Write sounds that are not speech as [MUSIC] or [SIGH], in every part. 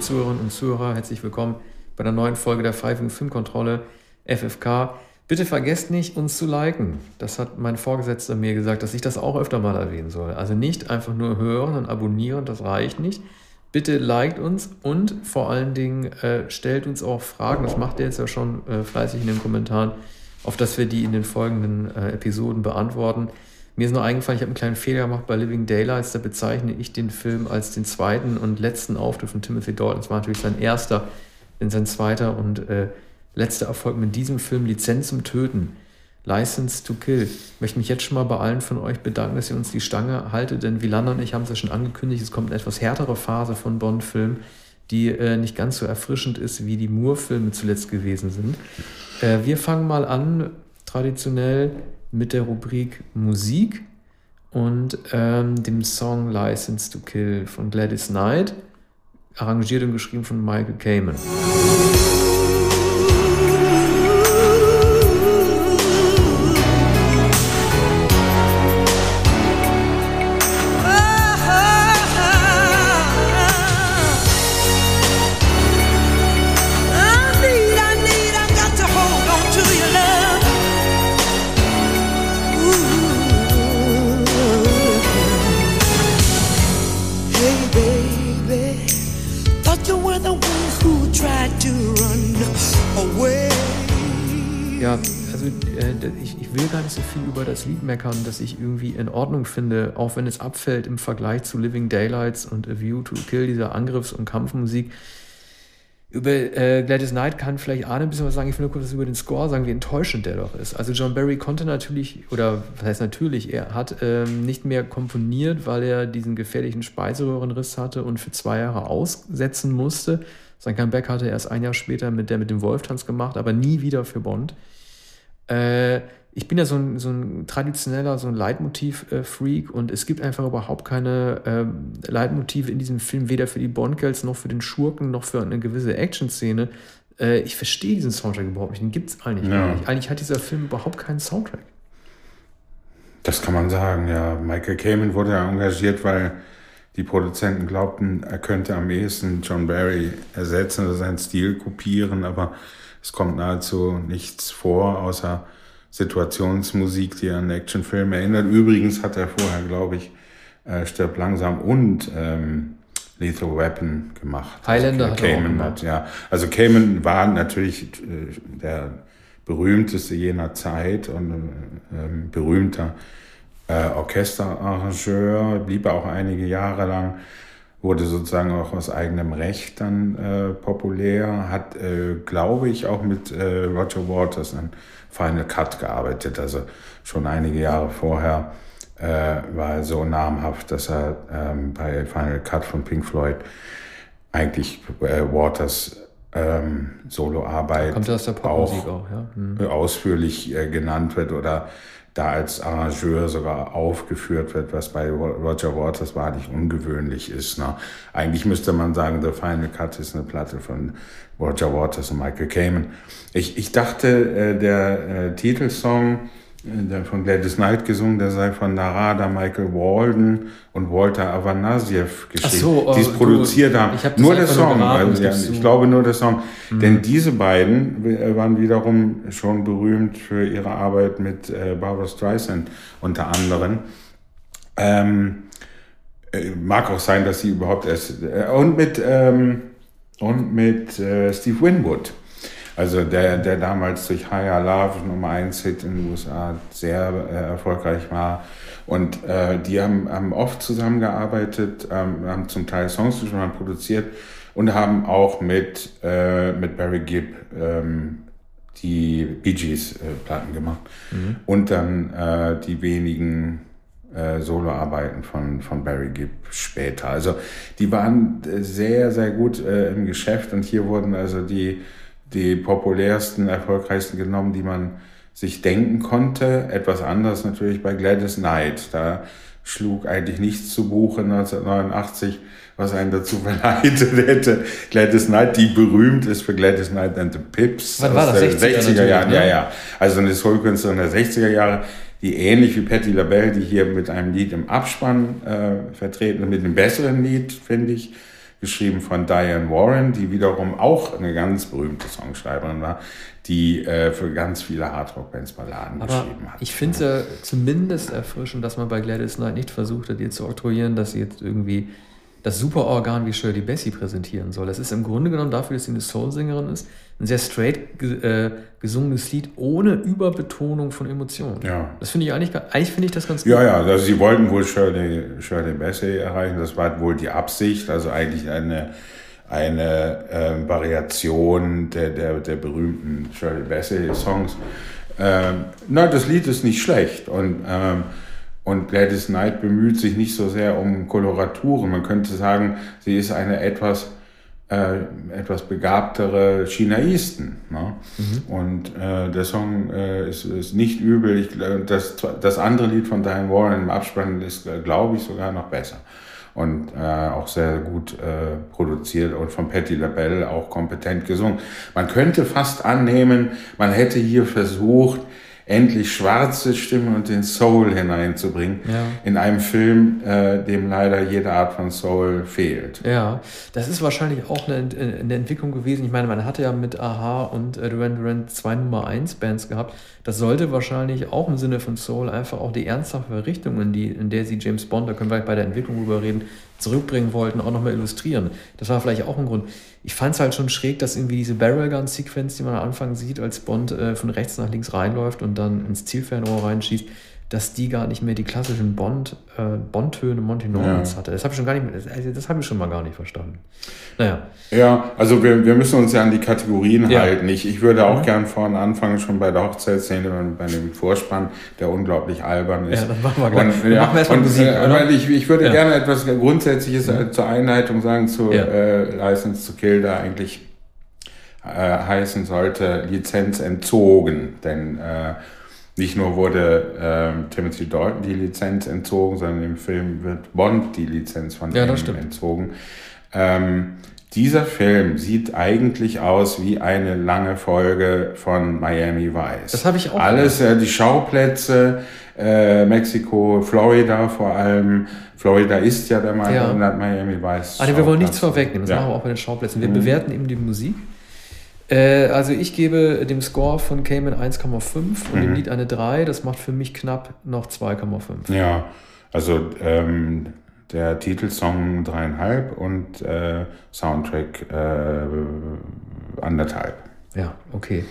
Zuhörerinnen und Zuhörer, herzlich willkommen bei der neuen Folge der Freiwilligen Filmkontrolle FFK. Bitte vergesst nicht, uns zu liken. Das hat mein Vorgesetzter mir gesagt, dass ich das auch öfter mal erwähnen soll. Also nicht einfach nur hören und abonnieren, das reicht nicht. Bitte liked uns und vor allen Dingen äh, stellt uns auch Fragen, das macht ihr jetzt ja schon äh, fleißig in den Kommentaren, auf dass wir die in den folgenden äh, Episoden beantworten. Mir ist noch eingefallen, ich habe einen kleinen Fehler gemacht bei Living Daylights, da bezeichne ich den Film als den zweiten und letzten Auftritt von Timothy Dalton. Das war natürlich sein erster, denn sein zweiter und äh, letzter Erfolg mit diesem Film Lizenz zum Töten. License to Kill. Ich möchte mich jetzt schon mal bei allen von euch bedanken, dass ihr uns die Stange haltet, denn Wielander und ich haben es ja schon angekündigt, es kommt eine etwas härtere Phase von Bond-Filmen, die äh, nicht ganz so erfrischend ist, wie die Moore-Filme zuletzt gewesen sind. Äh, wir fangen mal an, traditionell mit der Rubrik Musik und ähm, dem Song License to Kill von Gladys Knight, arrangiert und geschrieben von Michael Kamen. Das Lied meckern, das ich irgendwie in Ordnung finde, auch wenn es abfällt im Vergleich zu Living Daylights und A View to Kill, dieser Angriffs- und Kampfmusik. Über äh, Gladys Knight kann vielleicht Arne ein bisschen was sagen. Ich will nur kurz über den Score sagen, wie enttäuschend der doch ist. Also John Barry konnte natürlich, oder was heißt natürlich, er hat ähm, nicht mehr komponiert, weil er diesen gefährlichen Speiseröhrenriss hatte und für zwei Jahre aussetzen musste. Sein Comeback hatte er erst ein Jahr später mit der mit dem Wolftanz gemacht, aber nie wieder für Bond. Äh, ich bin ja so ein, so ein traditioneller, so ein Leitmotiv-Freak und es gibt einfach überhaupt keine ähm, Leitmotive in diesem Film, weder für die Bond-Girls noch für den Schurken noch für eine gewisse Action-Szene. Äh, ich verstehe diesen Soundtrack überhaupt nicht. Den gibt es eigentlich ja. nicht. Eigentlich hat dieser Film überhaupt keinen Soundtrack. Das kann man sagen, ja. Michael Kamen wurde ja engagiert, weil die Produzenten glaubten, er könnte am ehesten John Barry ersetzen oder seinen Stil kopieren, aber es kommt nahezu nichts vor, außer Situationsmusik, die an Actionfilme erinnert. Übrigens hat er vorher, glaube ich, äh, Stirb langsam und ähm, Lethal Weapon gemacht. Highlander also, hat Cayman hat, ja. Also Cayman war natürlich äh, der berühmteste jener Zeit und äh, berühmter äh, Orchesterarrangeur, blieb auch einige Jahre lang, wurde sozusagen auch aus eigenem Recht dann äh, populär, hat, äh, glaube ich, auch mit äh, Roger Waters ein Final Cut gearbeitet. Also schon einige Jahre vorher äh, war er so namhaft, dass er ähm, bei Final Cut von Pink Floyd eigentlich äh, Waters ähm, Soloarbeit auch, auch ja? hm. ausführlich äh, genannt wird oder da als Arrangeur sogar aufgeführt wird, was bei Roger Waters wahrlich ungewöhnlich ist. Ne? Eigentlich müsste man sagen, The Final Cut ist eine Platte von Roger Waters und Michael Kamen. Ich, ich dachte, äh, der äh, Titelsong, der von Gladys Knight gesungen, der sei von Narada, Michael Walden und Walter Avanasiev geschrieben, so, die es produziert haben. hab nur der Song, also, ja, ich glaube nur der Song. Mhm. Denn diese beiden äh, waren wiederum schon berühmt für ihre Arbeit mit äh, Barbara Streisand unter anderem. Ähm, äh, mag auch sein, dass sie überhaupt erst äh, und mit ähm, und mit äh, Steve Winwood. Also der, der damals durch Higher Love Nummer 1 Hit in den USA sehr äh, erfolgreich war. Und äh, die haben, haben oft zusammengearbeitet, ähm, haben zum Teil Songs schon produziert und haben auch mit, äh, mit Barry Gibb ähm, die Bee Gees äh, Platten gemacht. Mhm. Und dann äh, die wenigen äh, Soloarbeiten von, von Barry Gibb später. Also die waren äh, sehr, sehr gut äh, im Geschäft und hier wurden also die, die populärsten, erfolgreichsten genommen, die man sich denken konnte. Etwas anders natürlich bei Gladys Knight. Da schlug eigentlich nichts zu Buche 1989, was einen dazu [LAUGHS] verleitet hätte. Gladys Knight, die berühmt ist für Gladys Knight and the Pips. Was war das? 60er, 60er Jahren, ne? ja, ja. Also eine Soulkünstlerin der 60er Jahre die ähnlich wie Patti LaBelle, die hier mit einem Lied im Abspann äh, vertreten, mit einem besseren Lied, finde ich, geschrieben von Diane Warren, die wiederum auch eine ganz berühmte Songschreiberin war, die äh, für ganz viele Hardrock-Bands Balladen Aber geschrieben hat. ich finde es ja zumindest erfrischend, dass man bei Gladys Knight nicht versucht hat, ihr zu oktroyieren, dass sie jetzt irgendwie das Superorgan wie Shirley Bassey präsentieren soll. Das ist im Grunde genommen dafür, dass sie eine Soul-Sängerin ist, ein sehr straight äh, gesungenes Lied ohne Überbetonung von Emotionen. Ja. Das finde ich eigentlich, eigentlich finde ich das ganz gut. Ja, ja, also sie wollten wohl Shirley, Shirley Bassey erreichen, das war wohl die Absicht, also eigentlich eine, eine äh, Variation der, der, der berühmten Shirley Bassey Songs. Ähm, na, das Lied ist nicht schlecht und ähm, und Gladys Knight bemüht sich nicht so sehr um Koloraturen. Man könnte sagen, sie ist eine etwas, äh, etwas begabtere Chinaisten. Ne? Mhm. Und äh, der Song äh, ist, ist nicht übel. Ich, das, das andere Lied von Diane Warren im Abspann ist, äh, glaube ich, sogar noch besser. Und äh, auch sehr gut äh, produziert und von Patti LaBelle auch kompetent gesungen. Man könnte fast annehmen, man hätte hier versucht, endlich schwarze Stimmen und den Soul hineinzubringen ja. in einem Film, äh, dem leider jede Art von Soul fehlt. Ja, das ist wahrscheinlich auch eine, eine Entwicklung gewesen. Ich meine, man hatte ja mit Aha und äh, Duran Duran zwei Nummer 1 Bands gehabt. Das sollte wahrscheinlich auch im Sinne von Soul einfach auch die ernsthafte Richtung, in, die, in der sie James Bond, da können wir bei der Entwicklung drüber reden, zurückbringen wollten, auch nochmal illustrieren. Das war vielleicht auch ein Grund. Ich fand es halt schon schräg, dass irgendwie diese Barrel Gun Sequenz, die man am Anfang sieht, als Bond äh, von rechts nach links reinläuft und dann ins Zielfernrohr reinschießt, dass die gar nicht mehr die klassischen Bond, äh, Bond-Töne Monty Normans ja. hatte. Das habe ich schon gar nicht, also das habe ich schon mal gar nicht verstanden. Naja. Ja, also wir, wir müssen uns ja an die Kategorien ja. halten. Ich, ich würde auch mhm. gern vorne anfangen, schon bei der Hochzeitsszene, bei dem Vorspann, der unglaublich albern ist. Ja, das machen wir gleich. Und, ja, machen wir erstmal Musik, äh, ich, ich würde ja. gerne etwas Grundsätzliches mhm. zur Einleitung sagen, zu äh, License to Kill, da eigentlich äh, heißen sollte, Lizenz entzogen, denn äh, nicht nur wurde äh, Timothy Dalton die Lizenz entzogen, sondern im Film wird Bond die Lizenz von ja, ihm entzogen. Ähm, dieser Film sieht eigentlich aus wie eine lange Folge von Miami Vice. Das habe ich auch. Alles, äh, die Schauplätze, äh, Mexiko, Florida vor allem. Florida ist ja der ja. Miami Vice. Also wir wollen nichts vorwegnehmen, das ja. machen wir auch bei den Schauplätzen. Wir mhm. bewerten eben die Musik. Äh, also ich gebe dem Score von Cayman 1,5 und mhm. dem Lied eine 3. Das macht für mich knapp noch 2,5. Ja, also ähm, der Titelsong dreieinhalb und äh, Soundtrack äh, anderthalb. Ja, okay.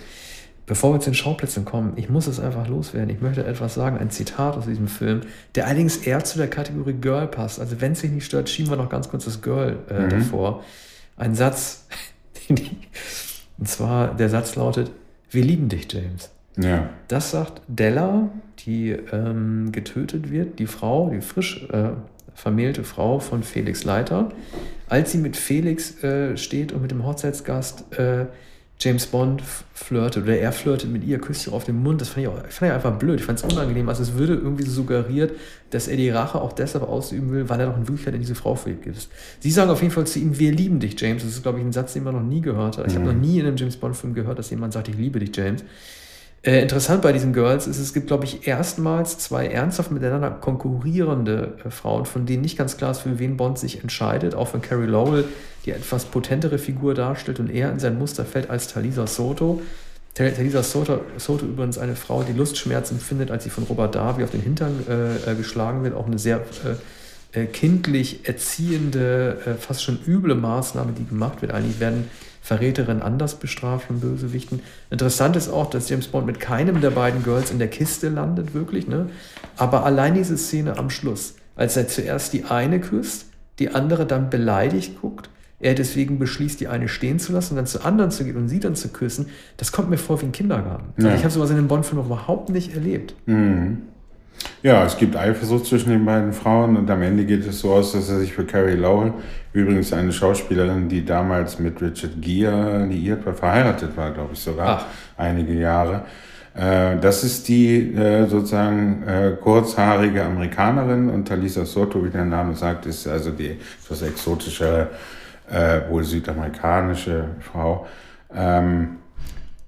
Bevor wir zu den Schauplätzen kommen, ich muss es einfach loswerden. Ich möchte etwas sagen, ein Zitat aus diesem Film, der allerdings eher zu der Kategorie Girl passt. Also wenn es sich nicht stört, schieben wir noch ganz kurz das Girl äh, mhm. davor. Ein Satz, [LAUGHS] den ich und zwar der Satz lautet, wir lieben dich, James. Ja. Das sagt Della, die ähm, getötet wird, die Frau, die frisch äh, vermählte Frau von Felix Leiter. Als sie mit Felix äh, steht und mit dem Hochzeitsgast äh, James Bond flirtet oder er flirtet mit ihr, küsst sie auf den Mund. Das fand ich, auch, fand ich einfach blöd. Ich fand es unangenehm. Also es würde irgendwie so suggeriert, dass er die Rache auch deshalb ausüben will, weil er doch in Wirklichkeit in diese Frau verliebt ist. Sie sagen auf jeden Fall zu ihm, wir lieben dich, James. Das ist, glaube ich, ein Satz, den man noch nie gehört hat. Ich mhm. habe noch nie in einem James Bond-Film gehört, dass jemand sagt, ich liebe dich, James. Äh, interessant bei diesen Girls ist, es gibt, glaube ich, erstmals zwei ernsthaft miteinander konkurrierende äh, Frauen, von denen nicht ganz klar ist, für wen Bond sich entscheidet. Auch wenn Carrie Lowell die etwas potentere Figur darstellt und eher in sein Muster fällt als Talisa Soto. Talisa Soto, Soto übrigens eine Frau, die Lustschmerzen empfindet, als sie von Robert Darby auf den Hintern äh, äh geschlagen wird. Auch eine sehr äh, äh, kindlich erziehende, fast schon üble Maßnahme, die gemacht wird. Eigentlich werden Verräterinnen anders bestraft von Bösewichten. Interessant ist auch, dass James Bond mit keinem der beiden Girls in der Kiste landet, wirklich. Ne? Aber allein diese Szene am Schluss, als er zuerst die eine küsst, die andere dann beleidigt guckt, er deswegen beschließt, die eine stehen zu lassen und dann zu anderen zu gehen und sie dann zu küssen, das kommt mir vor wie ein Kindergarten. Ja. Ich habe sowas in dem Bond-Film überhaupt nicht erlebt. Mhm. Ja, es gibt Eifersucht zwischen den beiden Frauen und am Ende geht es so aus, dass er sich für Carrie Lowell, übrigens eine Schauspielerin, die damals mit Richard Gere liiert war, verheiratet war, glaube ich sogar, Ach. einige Jahre. Äh, das ist die äh, sozusagen äh, kurzhaarige Amerikanerin und Talisa Soto, wie der Name sagt, ist also die etwas exotische, wohl südamerikanische Frau. Ähm, Äh,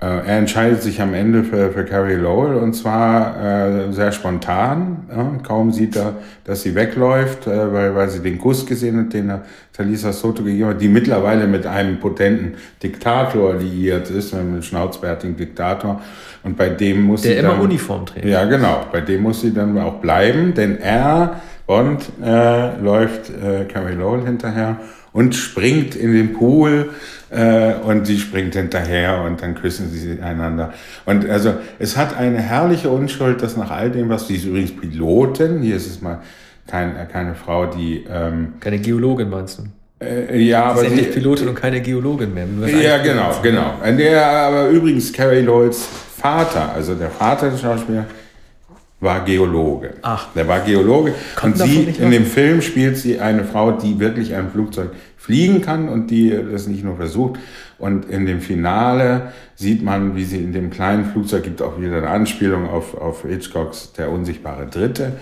er entscheidet sich am Ende für, für Carrie Lowell und zwar äh, sehr spontan. Ja? Kaum sieht er, dass sie wegläuft, äh, weil, weil sie den Kuss gesehen hat, den er Talisa Soto gegeben hat, die mittlerweile mit einem potenten Diktator liiert ist, mit einem schnauzbärtigen Diktator. Und bei dem muss Der sie immer dann, Uniform trägt. Ja, genau. Bei dem muss sie dann auch bleiben, denn er, Bond, äh, läuft äh, Carrie Lowell hinterher und springt in den Pool äh, und sie springt hinterher und dann küssen sie einander. Und also es hat eine herrliche Unschuld, dass nach all dem, was sie ist übrigens Pilotin, hier ist es mal kein, keine Frau, die ähm, Keine Geologin meinst du? äh, ja, Aber ist sie, endlich Pilotin und keine Geologin mehr. Ja, genau, genau. Der, aber übrigens Carrie Lowells Vater, also der Vater des Schauspielers, war Geologe. Ach. Der war Geologe. Kommt und sie, in dem Film spielt sie eine Frau, die wirklich ein Flugzeug fliegen kann und die das nicht nur versucht. Und in dem Finale sieht man, wie sie in dem kleinen Flugzeug, gibt auch wieder eine Anspielung auf, auf Hitchcocks Der unsichtbare Dritte,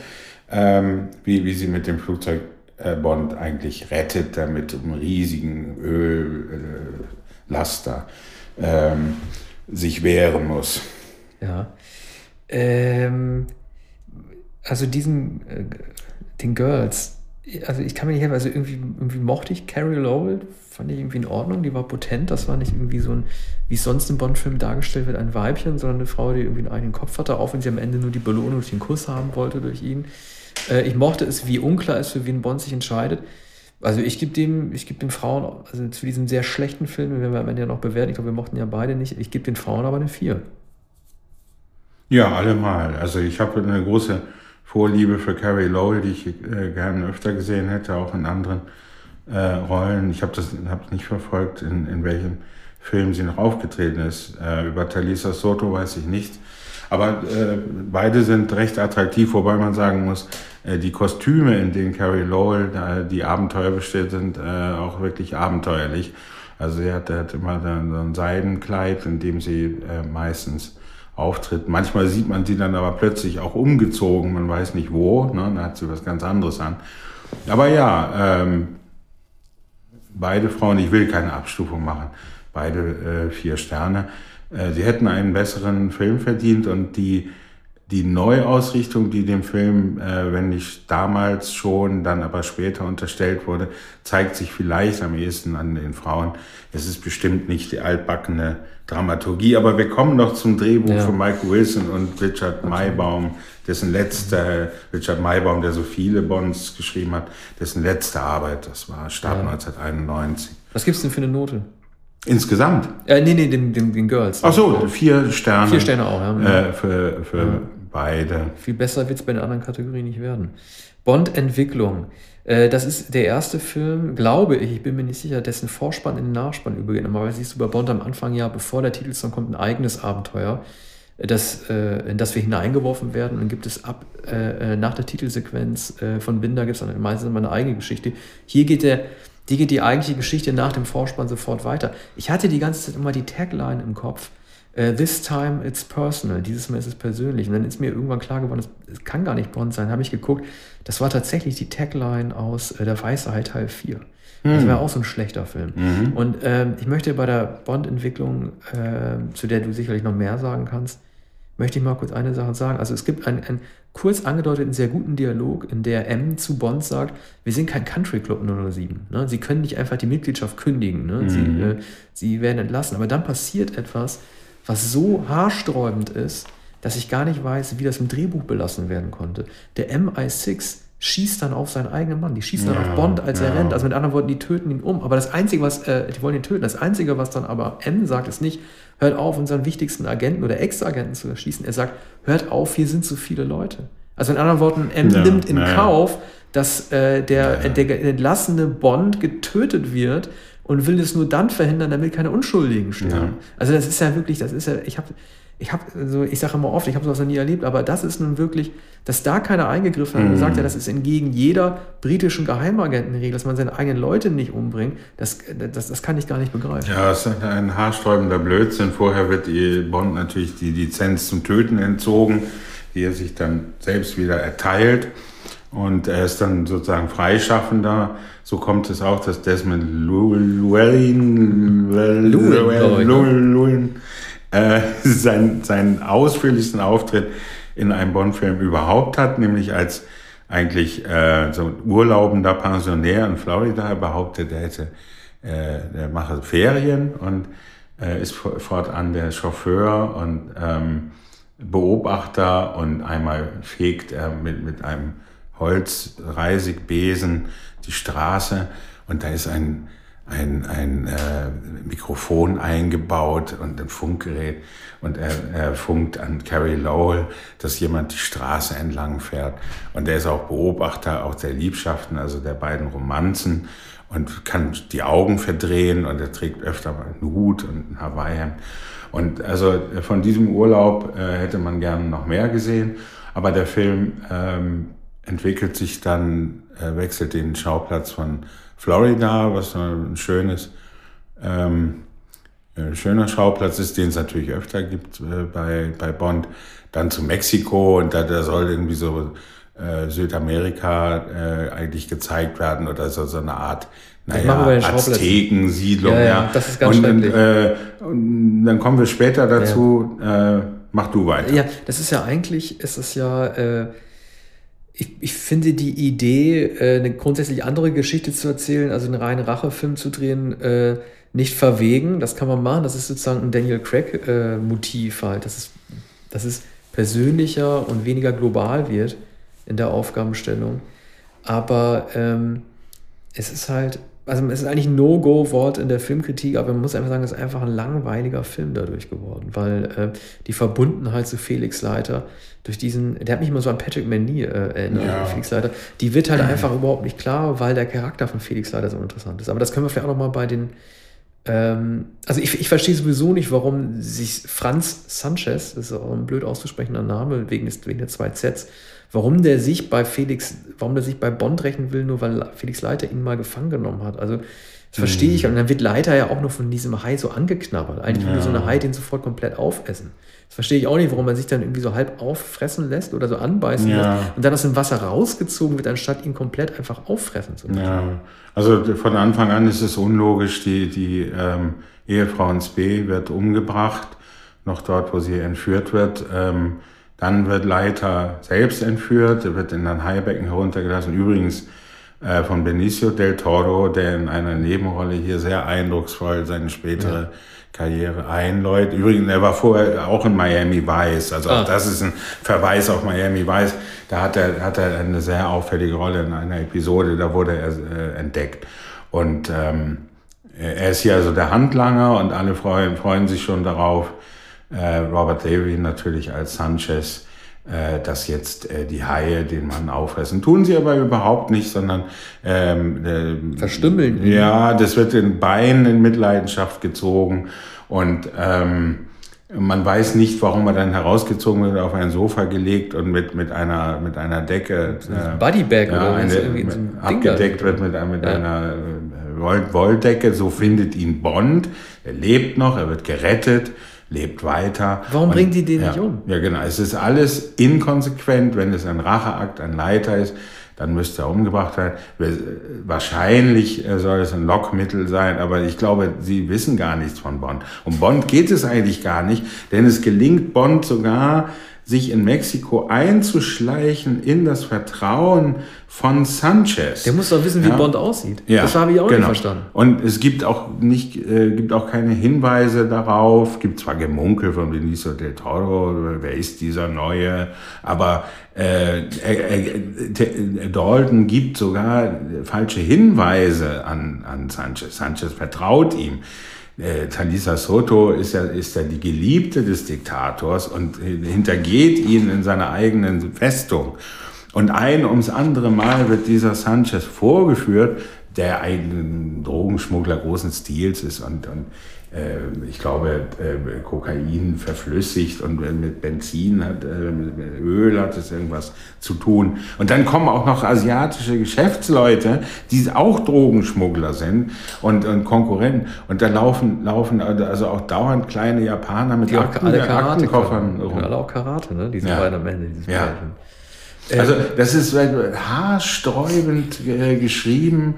ähm, wie, wie sie mit dem Flugzeug äh, Bond eigentlich rettet, der mit einem riesigen Öllaster ähm, sich wehren muss. Ja. Ähm, also diesen, äh, den Girls, also ich kann mir nicht helfen, also irgendwie, irgendwie mochte ich Carrie Lowell, fand ich irgendwie in Ordnung, die war potent, das war nicht irgendwie so ein, wie es sonst in Bond-Filmen dargestellt wird, ein Weibchen, sondern eine Frau, die irgendwie einen eigenen Kopf hatte, auch wenn sie am Ende nur die Belohnung durch den Kuss haben wollte durch ihn. Äh, ich mochte es, wie unklar ist, für wen Bond sich entscheidet. Also ich gebe dem, ich gebe den Frauen, also zu diesem sehr schlechten Film, werden wir am Ende ja noch bewerten, ich glaube, wir mochten ja beide nicht, ich gebe den Frauen aber eine 4. Ja, allemal. Also ich habe eine große Vorliebe für Carrie Lowell, die ich äh, gerne öfter gesehen hätte, auch in anderen äh, Rollen. Ich habe das hab nicht verfolgt, in, in welchem Film sie noch aufgetreten ist. Äh, über Talisa Soto weiß ich nicht. Aber äh, beide sind recht attraktiv, wobei man sagen muss, äh, die Kostüme, in denen Carrie Lowell äh, die Abenteuer besteht, sind äh, auch wirklich abenteuerlich. Also sie hat, hat immer dann so ein Seidenkleid, in dem sie äh, meistens auftritt. Manchmal sieht man sie dann aber plötzlich auch umgezogen, man weiß nicht wo, ne? da hat sie was ganz anderes an. Aber ja, ähm, beide Frauen, ich will keine Abstufung machen, beide äh, vier Sterne. Äh, sie hätten einen besseren Film verdient und die, die Neuausrichtung, die dem Film, äh, wenn nicht damals schon, dann aber später unterstellt wurde, zeigt sich vielleicht am ehesten an den Frauen. Es ist bestimmt nicht die altbackene Dramaturgie, aber wir kommen noch zum Drehbuch Ja. von Michael Wilson und Richard Maybaum, dessen letzte, Richard Maybaum, der so viele Bonds geschrieben hat, dessen letzte Arbeit, das war, starb 1991. Was gibt's denn für eine Note? Insgesamt. Äh, nee, nee, den, den, den Girls. Ach so, vier Sterne. Vier Sterne auch, ja. Äh, für für beide. Viel besser wird's bei den anderen Kategorien nicht werden. Bond-Entwicklung. Äh, das ist der erste Film, glaube ich, ich bin mir nicht sicher, dessen Vorspann in den Nachspann übergeht. Normalerweise siehst du bei Bond am Anfang ja, bevor der Titelsong kommt, ein eigenes Abenteuer, äh, das, äh, in das wir hineingeworfen werden. Und gibt es ab, nach der Titelsequenz von Binder gibt es dann meistens eine eigene Geschichte. Hier geht der, die geht die eigentliche Geschichte nach dem Vorspann sofort weiter. Ich hatte die ganze Zeit immer die Tagline im Kopf. Äh, This time it's personal. Dieses Mal ist es persönlich. Und dann ist mir irgendwann klar geworden, es kann gar nicht Bond sein. Habe ich geguckt. Das war tatsächlich die Tagline aus äh, Der Weiße Hai Teil 4. Das war auch so ein schlechter Film. Und ähm, ich möchte bei der Bond-Entwicklung, äh, zu der du sicherlich noch mehr sagen kannst, möchte ich mal kurz eine Sache sagen. Also es gibt einen, einen kurz angedeuteten, sehr guten Dialog, in der M zu Bond sagt, wir sind kein Country Club 007. Ne? Sie können nicht einfach die Mitgliedschaft kündigen. Ne? Sie, äh, sie werden entlassen. Aber dann passiert etwas, was so haarsträubend ist, dass ich gar nicht weiß, wie das im Drehbuch belassen werden konnte. Der MI6 schießt dann auf seinen eigenen Mann. Die schießen dann Ja, auf Bond, als er ja. rennt. Also mit anderen Worten, die töten ihn um. Aber das Einzige, was, äh, die wollen ihn töten. Das Einzige, was dann aber M sagt, ist nicht, hört auf, unseren wichtigsten Agenten oder Ex-Agenten zu erschießen. Er sagt, hört auf, hier sind zu viele Leute. Also in anderen Worten, M Ja, nimmt in. Kauf, dass äh, der, der entlassene Bond getötet wird und will es nur dann verhindern, damit keine Unschuldigen sterben. Ja. Also das ist ja wirklich, das ist ja, ich habe, ich habe, also ich sage immer oft, ich habe sowas noch nie erlebt, aber das ist nun wirklich, dass da keiner eingegriffen hat und gesagt hat, das ist entgegen jeder britischen Geheimagentenregel, dass man seine eigenen Leute nicht umbringt, das, das, das kann ich gar nicht begreifen. Ja, es ist ein haarsträubender Blödsinn. Vorher wird ihr Bond natürlich die Lizenz zum Töten entzogen, die er sich dann selbst wieder erteilt. Und er ist dann sozusagen Freischaffender. So kommt es auch, dass Desmond Llewellyn, ne? Äh, [LAUGHS] seinen, seinen ausführlichsten Auftritt in einem Bond-Film überhaupt hat, nämlich als eigentlich äh, so ein urlaubender Pensionär in Florida behauptet, er hätte, äh, der mache Ferien und äh, ist fortan der Chauffeur und ähm, Beobachter und einmal fegt er mit, mit einem Holzreisigbesen die Straße. Und da ist ein, ein, ein äh, Mikrofon eingebaut und ein Funkgerät. Und er, er funkt an Carrie Lowell, dass jemand die Straße entlang fährt. Und er ist auch Beobachter auch der Liebschaften, also der beiden Romanzen. Und kann die Augen verdrehen. Und er trägt öfter mal einen Hut und einen Hawaii. Und also von diesem Urlaub äh, hätte man gerne noch mehr gesehen, aber der Film ähm, entwickelt sich dann, äh, wechselt den Schauplatz von Florida, was ein schönes, ähm, äh, schöner Schauplatz ist, den es natürlich öfter gibt äh, bei, bei Bond, dann zu Mexiko und da, da soll irgendwie so äh, Südamerika äh, eigentlich gezeigt werden oder so, so eine Art naja, Aztekensiedlung. Ja, ja, das ist ganz und, und, äh, und dann kommen wir später dazu. Ja. Äh, mach du weiter. Ja, das ist ja eigentlich, ist es ja, äh, ich, ich finde die Idee, äh, eine grundsätzlich andere Geschichte zu erzählen, also einen reinen Rachefilm zu drehen, äh, nicht verwegen. Das kann man machen. Das ist sozusagen ein Daniel Craig-Motiv äh, halt. Das ist, das ist persönlicher und weniger global wird in der Aufgabenstellung. Aber ähm, es ist halt, also es ist eigentlich ein No-Go-Wort in der Filmkritik, aber man muss einfach sagen, es ist einfach ein langweiliger Film dadurch geworden, weil äh, die Verbundenheit zu Felix Leiter durch diesen, der hat mich immer so an Patrick Manny äh, erinnert, ja. Felix Leiter, die wird halt einfach überhaupt nicht klar, weil der Charakter von Felix Leiter so interessant ist. Aber das können wir vielleicht auch nochmal bei den ähm, also ich, ich verstehe sowieso nicht, warum sich Franz Sanchez, das ist auch ein blöd auszusprechender Name, wegen, des, wegen der zwei Zs, warum der sich bei Felix, warum der sich bei Bond rächen will, nur weil Felix Leiter ihn mal gefangen genommen hat. Also das verstehe ich. Mhm. Und dann wird Leiter ja auch noch von diesem Hai so angeknabbert. Eigentlich ja. würde so eine Hai den sofort komplett aufessen. Das verstehe ich auch nicht, warum man sich dann irgendwie so halb auffressen lässt oder so anbeißen ja. lässt und dann aus dem Wasser rausgezogen wird, anstatt ihn komplett einfach auffressen zu lassen. Ja, also von Anfang an ist es unlogisch, die, die ähm, Ehefrau ins B wird umgebracht, noch dort, wo sie entführt wird. Ähm, dann wird Leiter selbst entführt, wird in ein Haibecken heruntergelassen. Übrigens äh, von Benicio del Toro, der in einer Nebenrolle hier sehr eindrucksvoll seine spätere ja. Karriere einläutet. Übrigens, er war vorher auch in Miami Vice, also ah. auch das ist ein Verweis auf Miami Vice. Da hat er, hat er eine sehr auffällige Rolle in einer Episode, da wurde er äh, entdeckt. Und ähm, er ist hier also der Handlanger und alle freuen, freuen sich schon darauf, äh, Robert Davy natürlich als Sanchez, äh, dass jetzt äh, die Haie den Mann auffressen. Tun sie aber überhaupt nicht, sondern ähm, äh, verstümmeln. Ja, das wird den Beinen in Mitleidenschaft gezogen und ähm, man weiß nicht, warum er dann herausgezogen wird, auf ein Sofa gelegt und mit, mit, einer, mit einer Decke. Äh, Bodybag ja, oder eine, mit, so abgedeckt wird mit, mit ja. einer äh, Wolldecke. So findet ihn Bond. Er lebt noch, er wird gerettet lebt weiter. Warum bringt die den ja, nicht um? Ja, genau. Es ist alles inkonsequent. Wenn es ein Racheakt, ein Leiter ist, dann müsste er umgebracht werden. Wahrscheinlich äh, soll es ein Lockmittel sein, aber ich glaube, sie wissen gar nichts von Bond. Um Bond geht es eigentlich gar nicht, denn es gelingt Bond sogar, sich in Mexiko einzuschleichen in das Vertrauen von Sanchez. Der muss doch wissen, wie ja. Bond aussieht. Ja, das habe ich auch genau. nicht verstanden. Und es gibt auch nicht, äh, gibt auch keine Hinweise darauf. Gibt zwar Gemunkel von Benicio del Toro, wer ist dieser Neue, aber äh, äh, äh, Dalton gibt sogar falsche Hinweise an, an Sanchez. Sanchez vertraut ihm äh, Talisa Soto ist ja, ist ja die Geliebte des Diktators und hintergeht ihn in seiner eigenen Festung. Und ein ums andere Mal wird dieser Sanchez vorgeführt, der ein Drogenschmuggler großen Stils ist und, und äh, ich glaube, äh, Kokain verflüssigt und mit Benzin hat, äh, mit Öl hat es irgendwas zu tun. Und dann kommen auch noch asiatische Geschäftsleute, die auch Drogenschmuggler sind und, und Konkurrenten. Und da laufen, laufen also auch dauernd kleine Japaner mit die Akten, alle Aktenkoffern rum. Alle auch Karate, ne? Diese ja. beiden am Ende, dieses ja. Also das ist haarsträubend äh, geschrieben,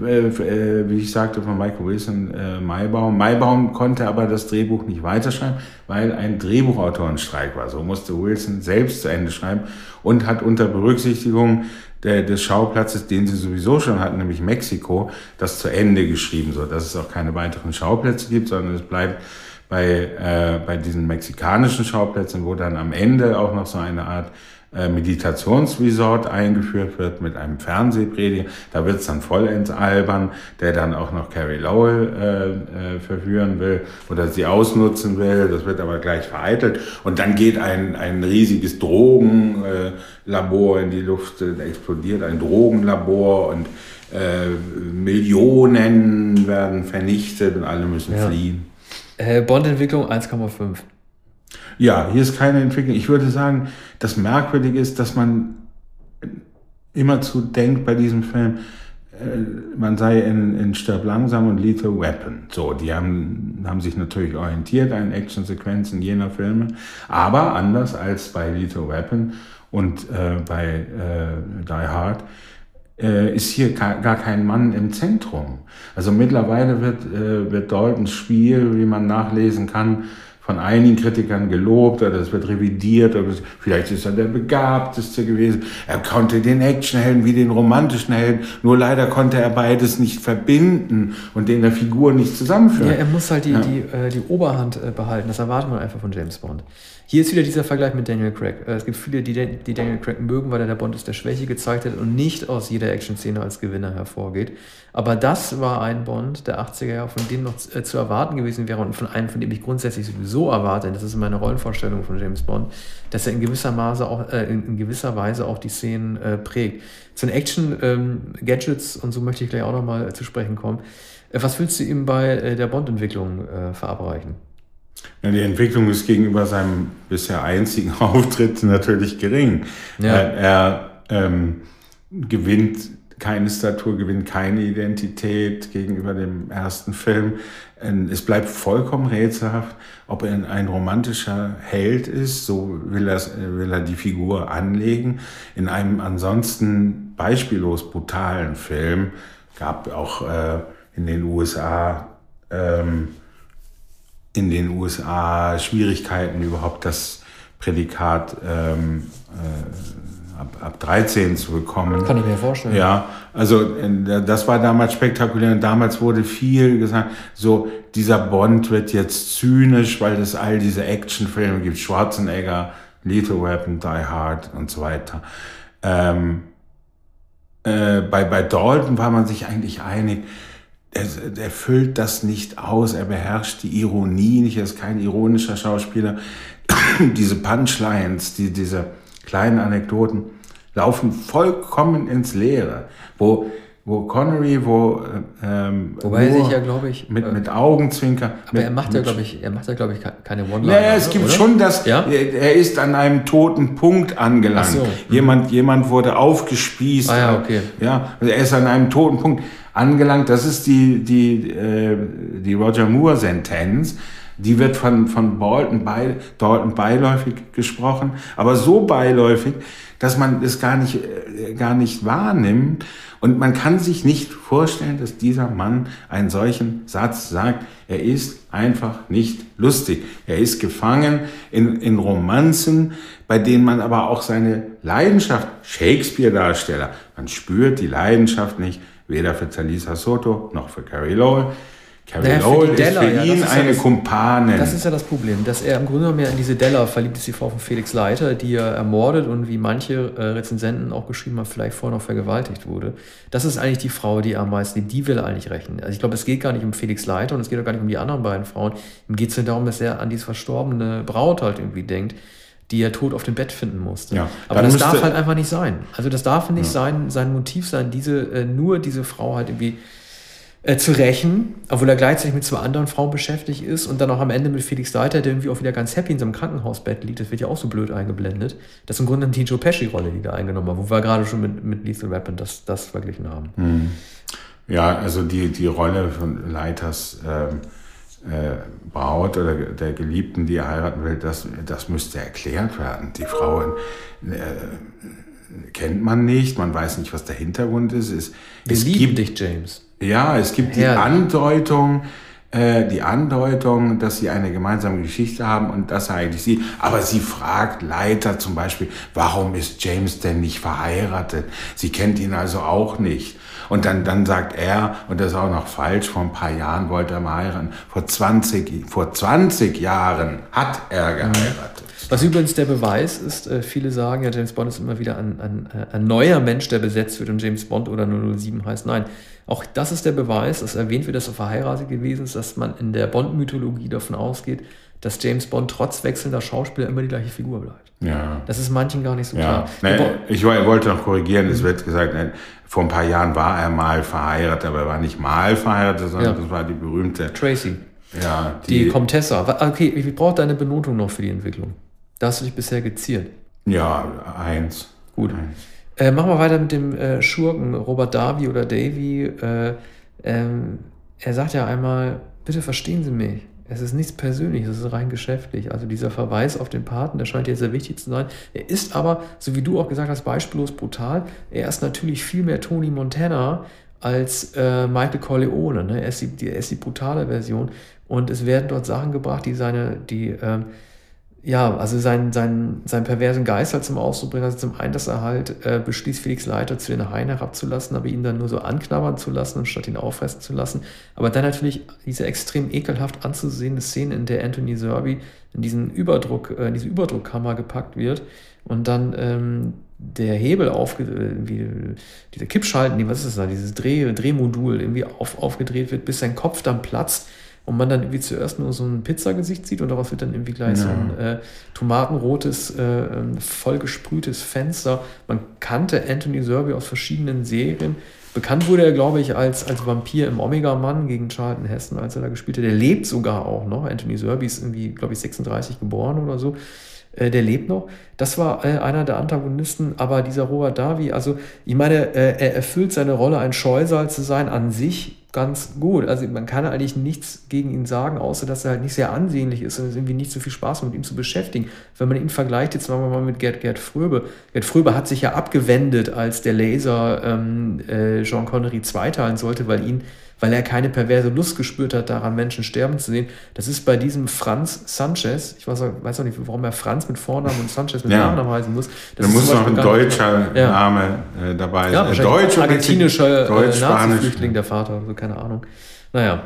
äh, äh, wie ich sagte, von Michael Wilson, äh, Maibaum. Maibaum konnte aber das Drehbuch nicht weiterschreiben, weil ein Drehbuchautorenstreik war. So musste Wilson selbst zu Ende schreiben und hat unter Berücksichtigung der, des Schauplatzes, den sie sowieso schon hatten, nämlich Mexiko, das zu Ende geschrieben, so dass es auch keine weiteren Schauplätze gibt, sondern es bleibt bei, äh, bei diesen mexikanischen Schauplätzen, wo dann am Ende auch noch so eine Art äh, Meditationsresort eingeführt wird mit einem Fernsehprediger. Da wird es dann vollends albern, der dann auch noch Carrie Lowell äh, äh, verführen will oder sie ausnutzen will. Das wird aber gleich vereitelt. Und dann geht ein, ein riesiges Drogenlabor in die Luft, explodiert ein Drogenlabor und äh, Millionen werden vernichtet und alle müssen ja. fliehen. Äh, Bond-Entwicklung 1,5. Ja, hier ist keine Entwicklung. Ich würde sagen, das Merkwürdige ist, dass man immerzu denkt bei diesem Film, äh, man sei in, in Stirb langsam und Lethal Weapon. So, die haben, haben sich natürlich orientiert an Actionsequenzen jener Filme, aber anders als bei Lethal Weapon und äh, bei äh, Die Hard äh, ist hier gar kein Mann im Zentrum. Also mittlerweile wird, äh, wird Daltons Spiel, wie man nachlesen kann, von einigen Kritikern gelobt oder es wird revidiert oder vielleicht ist er der Begabteste gewesen. Er konnte den Actionhelden wie den romantischen Helden, nur leider konnte er beides nicht verbinden und den der Figur nicht zusammenführen. Ja, er muss halt die, ja. die, äh, die Oberhand äh, behalten. Das erwartet man einfach von James Bond. Hier ist wieder dieser Vergleich mit Daniel Craig. Äh, es gibt viele, die, die Daniel Craig mögen, weil er der Bond ist, der Schwäche gezeigt hat und nicht aus jeder Action-Szene als Gewinner hervorgeht. Aber das war ein Bond der 80er Jahre, von dem noch äh, zu erwarten gewesen wäre und von einem, von dem ich grundsätzlich sowieso erwarte, das ist meine Rollenvorstellung von James Bond, dass er in gewisser, Maße auch, äh, in, gewisser Weise auch die Szenen äh, prägt. Zu den Action-Gadgets ähm, und so möchte ich gleich auch nochmal äh, zu sprechen kommen. Äh, was willst du ihm bei der Bond-Entwicklung verabreichen? Ja, die Entwicklung ist gegenüber seinem bisher einzigen [LAUGHS] Auftritt natürlich gering. Ja. Er, er ähm, gewinnt keine Statur, gewinnt keine Identität gegenüber dem ersten Film. Ähm, es bleibt vollkommen rätselhaft, ob er ein romantischer Held ist, so will er, will er die Figur anlegen. In einem ansonsten beispiellos brutalen Film gab auch äh, in den USA ähm, in den USA Schwierigkeiten, überhaupt das Prädikat ähm, äh, ab, ab 13 zu bekommen. Kann ich mir vorstellen. Ja, also äh, das war damals spektakulär und damals wurde viel gesagt, so dieser Bond wird jetzt zynisch, weil es all diese Actionfilme gibt, Schwarzenegger, Lethal Weapon, Die Hard und so weiter. Ähm, äh, bei, bei Dalton war man sich eigentlich einig, er, er füllt das nicht aus, er beherrscht die Ironie nicht, er ist kein ironischer Schauspieler. [COUGHS] diese Punchlines, die, diese kleinen Anekdoten laufen vollkommen ins Leere, wo wo Connery, wo ähm, wobei er sich ja glaube ich mit äh, mit Augenzwinker. Aber mit, er macht ja glaube ich, er macht ja glaube ich keine One-Liner. Naja, es gibt oder? schon das. Ja? Er ist an einem toten Punkt angelangt. So. Jemand jemand wurde aufgespießt. Ah, ja, okay. Ja, also er ist an einem toten Punkt angelangt. Das ist die, die, äh, die Roger Moore-Sentenz. Die wird von, von Dalton, bei, Dalton beiläufig gesprochen, aber so beiläufig, dass man es gar nicht, äh, gar nicht wahrnimmt. Und man kann sich nicht vorstellen, dass dieser Mann einen solchen Satz sagt. Er ist einfach nicht lustig. Er ist gefangen in, in Romanzen, bei denen man aber auch seine Leidenschaft, Shakespeare-Darsteller, man spürt die Leidenschaft nicht, weder für Talisa Soto noch für Carrie Lowell. Carrie naja, Lowell ist Della, für ihn ja, eine ja das, Kumpanin. Das ist ja das Problem, dass er im Grunde genommen ja in diese Della verliebt ist, die Frau von Felix Leiter, die er ermordet und wie manche äh, Rezensenten auch geschrieben haben, vielleicht vorher noch vergewaltigt wurde. Das ist eigentlich die Frau, die er am meisten liebt. Die will er eigentlich rächen. Also ich glaube, es geht gar nicht um Felix Leiter und es geht auch gar nicht um die anderen beiden Frauen. Ihm geht es ja darum, dass er an diese verstorbene Braut halt irgendwie denkt die er tot auf dem Bett finden musste. Ja, Aber das darf halt einfach nicht sein. Also das darf nicht ja. sein, sein Motiv sein, diese, äh, nur diese Frau halt irgendwie äh, zu rächen, obwohl er gleichzeitig mit zwei anderen Frauen beschäftigt ist und dann auch am Ende mit Felix Leiter, der irgendwie auch wieder ganz happy in seinem Krankenhausbett liegt. Das wird ja auch so blöd eingeblendet. Das ist im Grunde die Joe Pesci-Rolle, die da eingenommen hat, wo wir gerade schon mit, mit Lethal Weapon das, das verglichen haben. Mhm. Ja, also die, die Rolle von Leiters ähm, äh, Braut oder der Geliebten, die er heiraten will, das, das müsste erklärt werden. Die Frau in, äh, kennt man nicht, man weiß nicht, was der Hintergrund ist. Es, Wir es lieben gibt, dich, James. Ja, es gibt die Herrlich. Andeutung, äh, die Andeutung, dass sie eine gemeinsame Geschichte haben und dass er eigentlich sie, aber sie fragt Leiter zum Beispiel, warum ist James denn nicht verheiratet? Sie kennt ihn also auch nicht. Und dann, dann sagt er, und das ist auch noch falsch, vor ein paar Jahren wollte er mal heiraten. Vor 20, vor 20 Jahren hat er geheiratet. Was übrigens der Beweis ist, äh, viele sagen ja, James Bond ist immer wieder ein, ein, äh, ein neuer Mensch, der besetzt wird und James Bond oder 007 heißt. Nein, auch das ist der Beweis, dass erwähnt wird, dass er verheiratet gewesen ist, dass man in der Bond-Mythologie davon ausgeht, dass James Bond trotz wechselnder Schauspieler immer die gleiche Figur bleibt. Ja. Das ist manchen gar nicht so Ja, klar. Bo- ich woll- wollte noch korrigieren, es wird gesagt, nee, vor ein paar Jahren war er mal verheiratet, aber er war nicht mal verheiratet, sondern Ja. das war die berühmte, Tracy, ja, die, die, Comtessa. Okay, ich brauche deine Benotung noch für die Entwicklung. Da hast du dich bisher geziert. ja, eins. Gut. Eins. Äh, machen wir weiter mit dem äh, Schurken, Robert Davy oder Davy. Äh, ähm, er sagt ja einmal, bitte verstehen Sie mich. Es ist nichts Persönliches, es ist rein geschäftlich. Also dieser Verweis auf den Paten, der scheint jetzt sehr wichtig zu sein. Er ist aber, so wie du auch gesagt hast, beispiellos brutal. Er ist natürlich viel mehr Tony Montana als äh, Michael Corleone. Ne? Er, ist die, die, er ist die brutale Version. Und es werden dort Sachen gebracht, die seine, die, ähm, ja, also seinen, seinen, seinen perversen Geist halt zum Ausdruck bringen. Also zum einen, dass er halt äh, beschließt, Felix Leiter zu den Haien herabzulassen, aber ihn dann nur so anknabbern zu lassen, anstatt ihn auffressen zu lassen. Aber dann natürlich diese extrem ekelhaft anzusehende Szene, in der Anthony Serby in diesen Überdruck, äh, in diese Überdruckkammer gepackt wird und dann ähm, der Hebel aufge, äh, irgendwie, dieser Kippschalten, was ist das da, dieses Dreh, Drehmodul irgendwie auf, aufgedreht wird, bis sein Kopf dann platzt und man dann irgendwie zuerst nur so ein Pizzagesicht sieht und daraus wird dann irgendwie gleich so ein äh, tomatenrotes, äh, ähm, vollgesprühtes Fenster. Man kannte Anthony Serby aus verschiedenen Serien. Bekannt wurde er, glaube ich, als, als Vampir im Omega-Mann gegen Charlton Heston, als er da gespielt hat. Der lebt sogar auch noch. Anthony Serby ist irgendwie, glaube ich, 36 geboren oder so. Äh, der lebt noch. Das war äh, einer der Antagonisten, aber dieser Robert Davi, also ich meine, äh, er erfüllt seine Rolle, ein Scheusal zu sein, an sich ganz gut. Also man kann eigentlich nichts gegen ihn sagen, außer dass er halt nicht sehr ansehnlich ist und es irgendwie nicht so viel Spaß macht, mit ihm zu beschäftigen. Wenn man ihn vergleicht, jetzt sagen wir mal mit Gerd, Gerd Fröbe. Gerd Fröbe hat sich ja abgewendet, als der Laser ähm, äh, Jean Connery zweiteilen sollte, weil ihn weil er keine perverse Lust gespürt hat, daran Menschen sterben zu sehen. Das ist bei diesem Franz Sanchez, ich weiß, auch- weiß auch nicht, warum er Franz mit Vornamen und Sanchez mit Ja. Nachnamen heißen muss. Das Da muss noch ein deutscher Ja. Name äh, dabei ja, sein. wahrscheinlich Deutsch oder argentinischer äh, Deutsch. Nazi-Flüchtling, der Vater, oder so, keine Ahnung. Naja,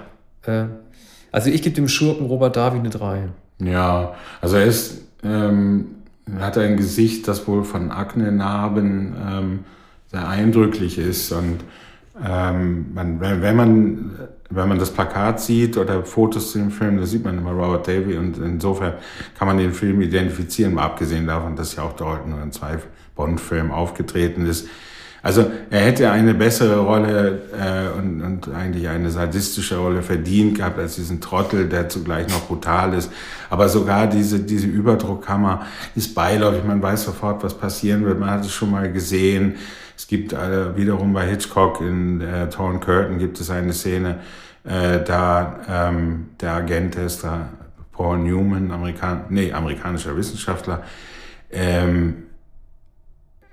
äh, also ich gebe dem Schurken Robert Davi eine 3. Ja, also er ist, ähm, hat ein Gesicht, das wohl von Aknenarben ähm, sehr eindrücklich ist und ähm, man, wenn, man wenn man das Plakat sieht oder Fotos zu dem Film, da sieht man immer Robert Davy und insofern kann man den Film identifizieren, mal abgesehen davon, dass ja auch nur in zwei Bond-Filmen aufgetreten ist. Also er hätte eine bessere Rolle äh, und, und eigentlich eine sadistische Rolle verdient gehabt als diesen Trottel, der zugleich noch brutal ist. Aber sogar diese, diese Überdruckkammer ist beiläufig. Man weiß sofort, was passieren wird. Man hat es schon mal gesehen. Es gibt äh, wiederum bei Hitchcock in äh, Torn Curtain gibt es eine Szene, äh, da ähm, der Agent ist da Paul Newman, Amerikan nee, amerikanischer Wissenschaftler, ähm,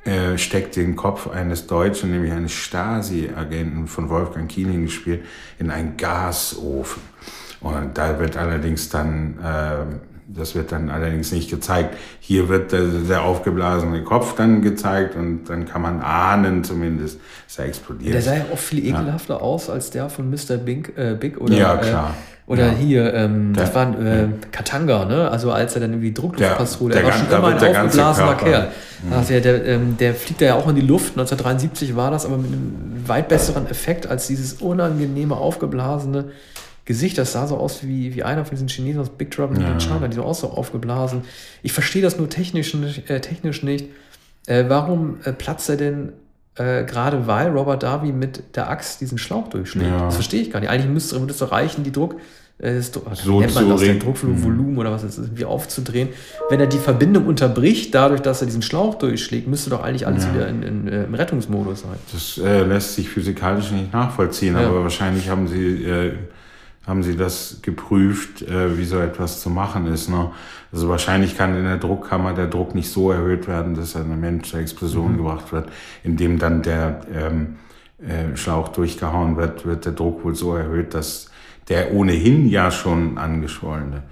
äh, steckt den Kopf eines Deutschen, nämlich eines Stasi-Agenten von Wolfgang Kiening gespielt, in einen Gasofen. Und da wird allerdings dann, äh, das wird dann allerdings nicht gezeigt. Hier wird der, der aufgeblasene Kopf dann gezeigt und dann kann man ahnen zumindest, dass er explodiert. Der sah ja auch viel ekelhafter aus als der von Mr. Big, äh, Big oder, Ja, klar. Äh, oder Ja. hier, ähm, das Der- war äh, Katanga, ne? Also als er dann irgendwie Druckluftpistole, Der- er war der schon immer ein der aufgeblasener Körper- Mhm. Kerl. Also der, der, ähm, der fliegt da ja auch in die Luft. 1973 war das, aber mit einem weit besseren Effekt als dieses unangenehme, aufgeblasene Gesicht. Das sah so aus wie, wie einer von diesen Chinesen aus Big Trouble in Ja. China, die so auch so aufgeblasen. Ich verstehe das nur technisch, nicht- äh, technisch nicht. Äh, warum äh, platzt er denn äh, gerade weil Robert Darby mit der Axt diesen Schlauch durchschlägt? Ja. Das verstehe ich gar nicht. Eigentlich müsste, würde es doch reichen, die Druck, äh, das, So nennt man das, den. Druckvolumen oder was das ist, irgendwie aufzudrehen. Wenn er die Verbindung unterbricht, dadurch, dass er diesen Schlauch durchschlägt, müsste doch eigentlich alles Ja. wieder in, in, äh, im Rettungsmodus sein. Das äh, lässt sich physikalisch nicht nachvollziehen, Ja. aber wahrscheinlich haben sie äh, haben sie das geprüft, äh, wie so etwas zu machen ist. Ne? Also wahrscheinlich kann in der Druckkammer der Druck nicht so erhöht werden, dass eine Mensch zur Explosion mhm. gebracht wird, indem dann der ähm, äh, Schlauch durchgehauen wird, wird der Druck wohl so erhöht, dass der ohnehin ja schon angeschwollene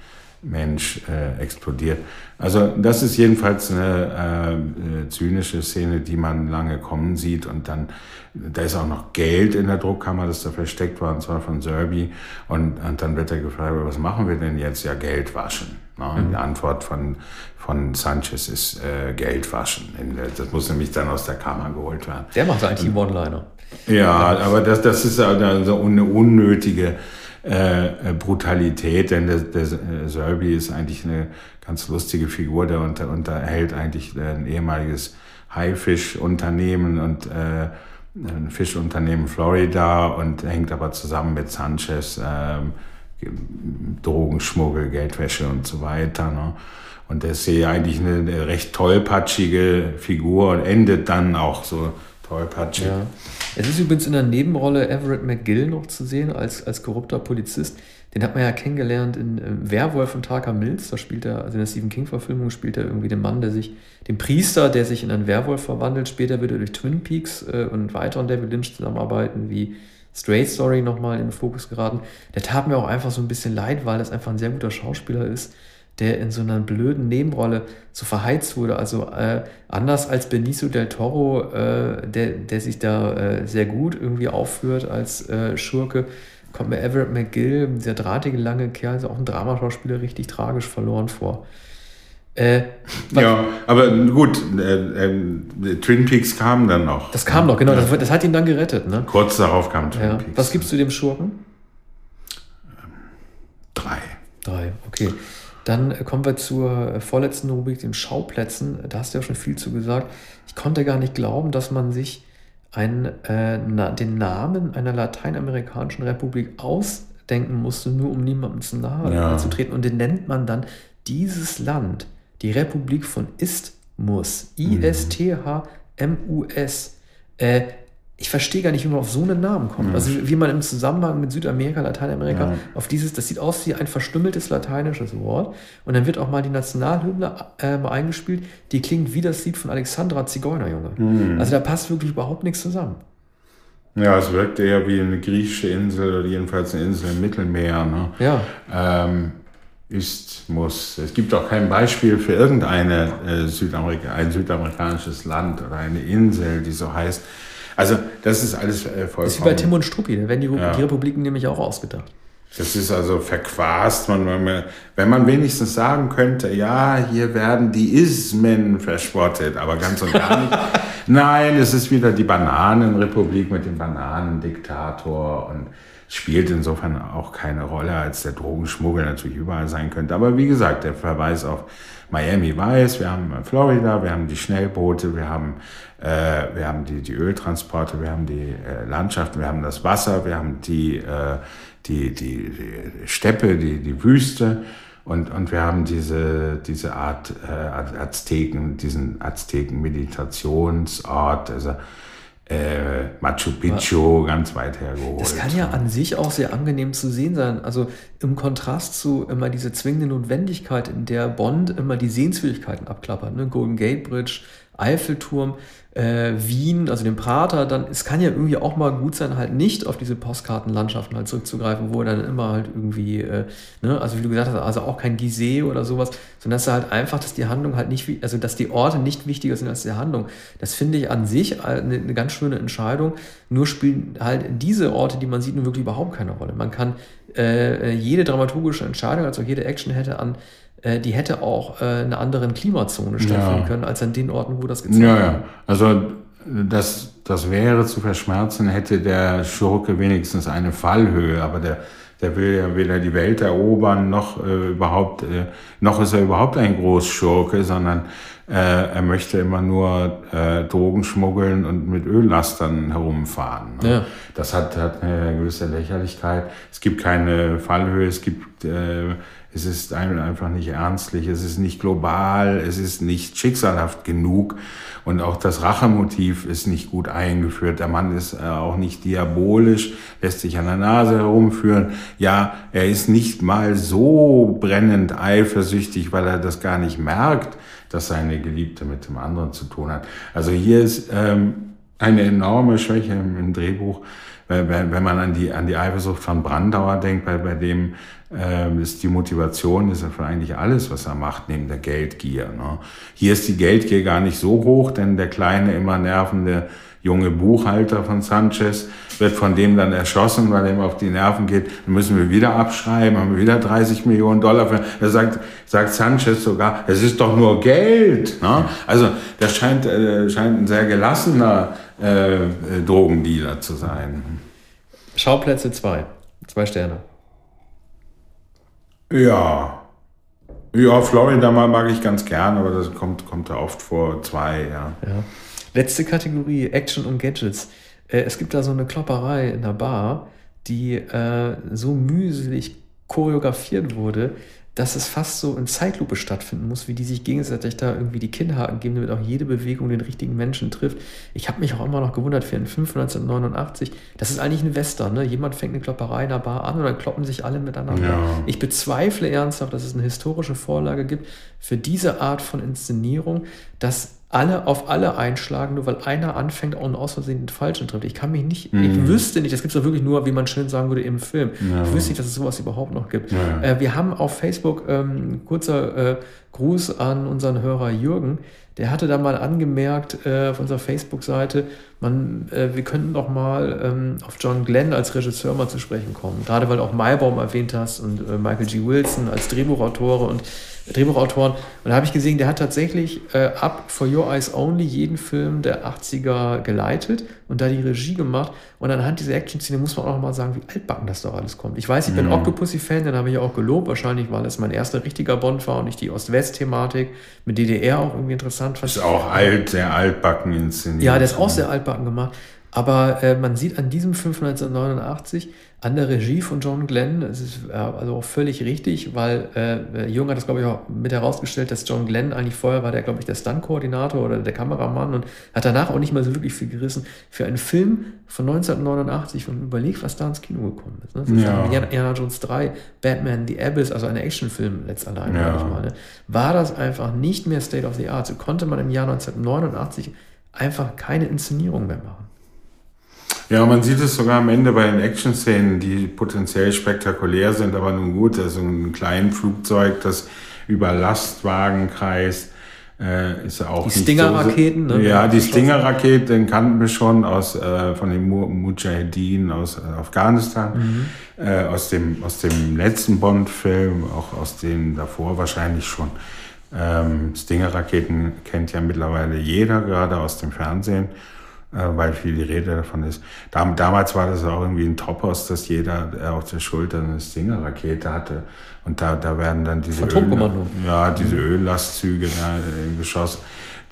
Mensch äh, explodiert. Also das ist jedenfalls eine äh, zynische Szene, die man lange kommen sieht und dann da ist auch noch Geld in der Druckkammer, das da versteckt war, und zwar von Serbi. Und, und dann wird er gefragt, was machen wir denn jetzt? Ja, Geld waschen. Ne? Mhm. Die Antwort von, von Sanchez ist äh, Geld waschen. Das muss nämlich dann aus der Kammer geholt werden. Der macht eigentlich einen One-Liner. Ja, aber das, das ist also eine unnötige äh, Brutalität, denn der, der Serbi ist eigentlich eine ganz lustige Figur, der unter, unterhält eigentlich ein ehemaliges Haifischunternehmen und äh, ein Fischunternehmen Florida und hängt aber zusammen mit Sanchez, ähm, Drogenschmuggel, Geldwäsche und so weiter. Ne? Und der ist hier eigentlich eine recht tollpatschige Figur und endet dann auch so tollpatschig. Ja. Es ist übrigens in der Nebenrolle Everett McGill noch zu sehen als, als korrupter Polizist. Den hat man ja kennengelernt in äh, Werwolf und Tarka Mills. Da spielt er, also in der Stephen King-Verfilmung spielt er irgendwie den Mann, der sich, den Priester, der sich in einen Werwolf verwandelt. Später wird er durch Twin Peaks äh, und weiteren David Lynch zusammenarbeiten, wie Straight Story nochmal in den Fokus geraten. Der tat mir auch einfach so ein bisschen leid, weil es einfach ein sehr guter Schauspieler ist, der in so einer blöden Nebenrolle so verheizt wurde. Also äh, anders als Benicio del Toro, äh, der, der sich da äh, sehr gut irgendwie aufführt als äh, Schurke, kommt mir Everett McGill, dieser drahtige lange Kerl, also auch ein Dramaschauspieler, richtig tragisch verloren vor. Äh, ja, aber gut, äh, äh, Twin Peaks kam dann noch. Das kam noch, genau, das, das, hat ihn dann gerettet. Ne? Kurz darauf kam Twin ja. Peaks. Was gibst du dem Schurken? Drei. Drei, okay. Dann kommen wir zur vorletzten Rubrik, den Schauplätzen. Da hast du ja schon viel zu gesagt. Ich konnte gar nicht glauben, dass man sich einen, äh, na, den Namen einer lateinamerikanischen Republik ausdenken musste, nur um niemandem zu nahe ja. zu treten. Und den nennt man dann dieses Land, die Republik von Isthmus, I-S-T-H-M-U-S. Äh, ich verstehe gar nicht, wie man auf so einen Namen kommt. Ja. Also wie man im Zusammenhang mit Südamerika, Lateinamerika ja. auf dieses, das sieht aus wie ein verstümmeltes lateinisches Wort. Und dann wird auch mal die Nationalhymne äh, eingespielt, die klingt wie das Lied von Alexandra Zigeunerjunge. Mhm. Also da passt wirklich überhaupt nichts zusammen. Ja, es wirkt eher wie eine griechische Insel oder jedenfalls eine Insel im Mittelmeer. Ne? Ja. Ähm, ist, muss. Es gibt auch kein Beispiel für irgendeine äh, Südamerika, ein südamerikanisches Land oder eine Insel, die so heißt. Also das ist alles äh, vollkommen... Das ist wie bei Tim und Struppi, da werden die, ja. die Republiken nämlich auch ausgedacht. Das ist also verquast. Man, man, wenn man wenigstens sagen könnte, ja, hier werden die Ismen verspottet, aber ganz und gar nicht. [LAUGHS] Nein, es ist wieder die Bananenrepublik mit dem Bananendiktator und spielt insofern auch keine Rolle, als der Drogenschmuggel natürlich überall sein könnte. Aber wie gesagt, der Verweis auf Miami Vice, wir haben Florida, wir haben die Schnellboote, wir haben, äh, wir haben die, die Öltransporte, wir haben die äh, Landschaft, wir haben das Wasser, wir haben die, äh, die, die, die Steppe, die, die Wüste. Und, und wir haben diese, diese Art äh, Azteken, diesen Azteken-Meditationsort. Also äh, Machu Picchu ja. ganz weit hergeholt. Das kann ja an sich auch sehr angenehm zu sehen sein. Also im Kontrast zu immer diese zwingende Notwendigkeit, in der Bond immer die Sehenswürdigkeiten abklappert. Ne? Golden Gate Bridge, Eiffelturm äh, Wien, also den Prater, dann, es kann ja irgendwie auch mal gut sein, halt nicht auf diese Postkartenlandschaften halt zurückzugreifen, wo er dann immer halt irgendwie, äh, ne, also wie du gesagt hast, also auch kein Gizeh oder sowas, sondern dass halt einfach, dass die Handlung halt nicht, also dass die Orte nicht wichtiger sind als die Handlung. Das finde ich an sich eine, eine ganz schöne Entscheidung. Nur spielen halt diese Orte, die man sieht, nun wirklich überhaupt keine Rolle. Man kann äh, jede dramaturgische Entscheidung, also jede Action hätte an äh, die hätte auch äh, in einer anderen Klimazone stattfinden ja. können, als an den Orten, wo das gezeigt wird. Ja, ja. Also das, das wäre zu verschmerzen, hätte der Schurke wenigstens eine Fallhöhe, aber der, der will ja weder die Welt erobern, noch äh, überhaupt, äh, noch ist er überhaupt ein Großschurke, sondern äh, er möchte immer nur äh, Drogen schmuggeln und mit Öllastern herumfahren. Ne? Ja. Das hat, hat eine gewisse Lächerlichkeit. Es gibt keine Fallhöhe, es gibt äh, Es ist einfach nicht ernstlich, es ist nicht global, es ist nicht schicksalhaft genug und auch das Rachemotiv ist nicht gut eingeführt. Der Mann ist äh, auch nicht diabolisch, lässt sich an der Nase herumführen. Ja, er ist nicht mal so brennend eifersüchtig, weil er das gar nicht merkt, dass seine Geliebte mit dem anderen zu tun hat. Also hier ist ähm, eine enorme Schwäche im, im Drehbuch wenn, wenn man an die, an die Eifersucht von Brandauer denkt, bei, bei dem äh, ist die Motivation ist für eigentlich alles, was er macht, neben der Geldgier. Ne? Hier ist die Geldgier gar nicht so hoch, denn der kleine, immer nervende junge Buchhalter von Sanchez wird von dem dann erschossen, weil er ihm auf die Nerven geht. Dann müssen wir wieder abschreiben, haben wir wieder 30 Millionen Dollar. Für. Er sagt, sagt Sanchez sogar, es ist doch nur Geld. Ne? Also das scheint, äh, scheint ein sehr gelassener äh, Drogendealer zu sein. Schauplätze 2. Zwei Sterne. Ja. Ja, Florida mag ich ganz gern, aber das kommt, kommt da oft vor. Zwei, ja. ja. Letzte Kategorie, Action und Gadgets. Äh, es gibt da so eine Klopperei in der Bar, die äh, so mühselig choreografiert wurde, dass es fast so in Zeitlupe stattfinden muss, wie die sich gegenseitig da irgendwie die Kinnhaken geben, damit auch jede Bewegung den richtigen Menschen trifft. Ich habe mich auch immer noch gewundert für einen Film 1989. Das ist eigentlich ein Western. Ne? Jemand fängt eine Klopperei in der Bar an und dann kloppen sich alle miteinander. Ja. Ich bezweifle ernsthaft, dass es eine historische Vorlage gibt für diese Art von Inszenierung, dass alle auf alle einschlagen, nur weil einer anfängt und aus Versehen den Falschen trifft. Ich kann mich nicht, mhm. ich wüsste nicht, das gibt es doch wirklich nur, wie man schön sagen würde, im Film. Ja. Ich wüsste nicht, dass es sowas überhaupt noch gibt. Ja. Äh, wir haben auf Facebook, ähm, kurzer äh, Gruß an unseren Hörer Jürgen, der hatte da mal angemerkt äh, auf unserer Facebook-Seite, man, äh, wir könnten doch mal ähm, auf John Glenn als Regisseur mal zu sprechen kommen. Gerade weil auch Maybaum erwähnt hast und äh, Michael G. Wilson als Drehbuchautore und Drehbuchautoren. Und da habe ich gesehen, der hat tatsächlich äh, ab For Your Eyes Only jeden Film der 80er geleitet und da die Regie gemacht. Und anhand dieser Action-Szene muss man auch noch mal sagen, wie altbacken das doch alles kommt. Ich weiß, ich bin mhm. Octopussy-Fan, den habe ich auch gelobt. Wahrscheinlich, weil es mein erster richtiger Bond war und ich die Ost-West-Thematik mit DDR auch irgendwie interessant fand. Ist auch alt, sehr altbacken inszeniert. Ja, der ist auch sehr altbacken gemacht. Aber äh, man sieht an diesem Film 1989, an der Regie von John Glenn, es ist äh, also auch völlig richtig, weil äh, Jung hat das, glaube ich, auch mit herausgestellt, dass John Glenn eigentlich vorher war der, glaube ich, der Stunt-Koordinator oder der Kameramann und hat danach auch nicht mehr so wirklich viel gerissen. Für einen Film von 1989, wenn man überlegt, was da ins Kino gekommen ist. Ne? Das ja. ist Indiana Jones 3, Batman, The Abyss, also ein Actionfilm letztendlich, ja. ich meine, war das einfach nicht mehr State of the Art. So konnte man im Jahr 1989 einfach keine Inszenierung mehr machen. Ja, man sieht es sogar am Ende bei den Action-Szenen, die potenziell spektakulär sind, aber nun gut, also ein kleines Flugzeug, das über Lastwagen kreist, äh, ist auch die Stinger-Raketen, so, ne? Ja, die Stinger-Raketen kannten wir schon aus äh, von den Mujahedin aus äh, Afghanistan, mhm. äh, aus dem aus dem letzten Bond-Film, auch aus dem davor wahrscheinlich schon. Ähm, Stinger-Raketen kennt ja mittlerweile jeder, gerade aus dem Fernsehen. Äh, weil viel die Rede davon ist. Dam damals war das auch irgendwie ein Topos, dass jeder auf der Schulter eine Stinger-Rakete hatte. Und da, da werden dann diese, Öl, ja, diese. Öllastzüge da, im Geschoss,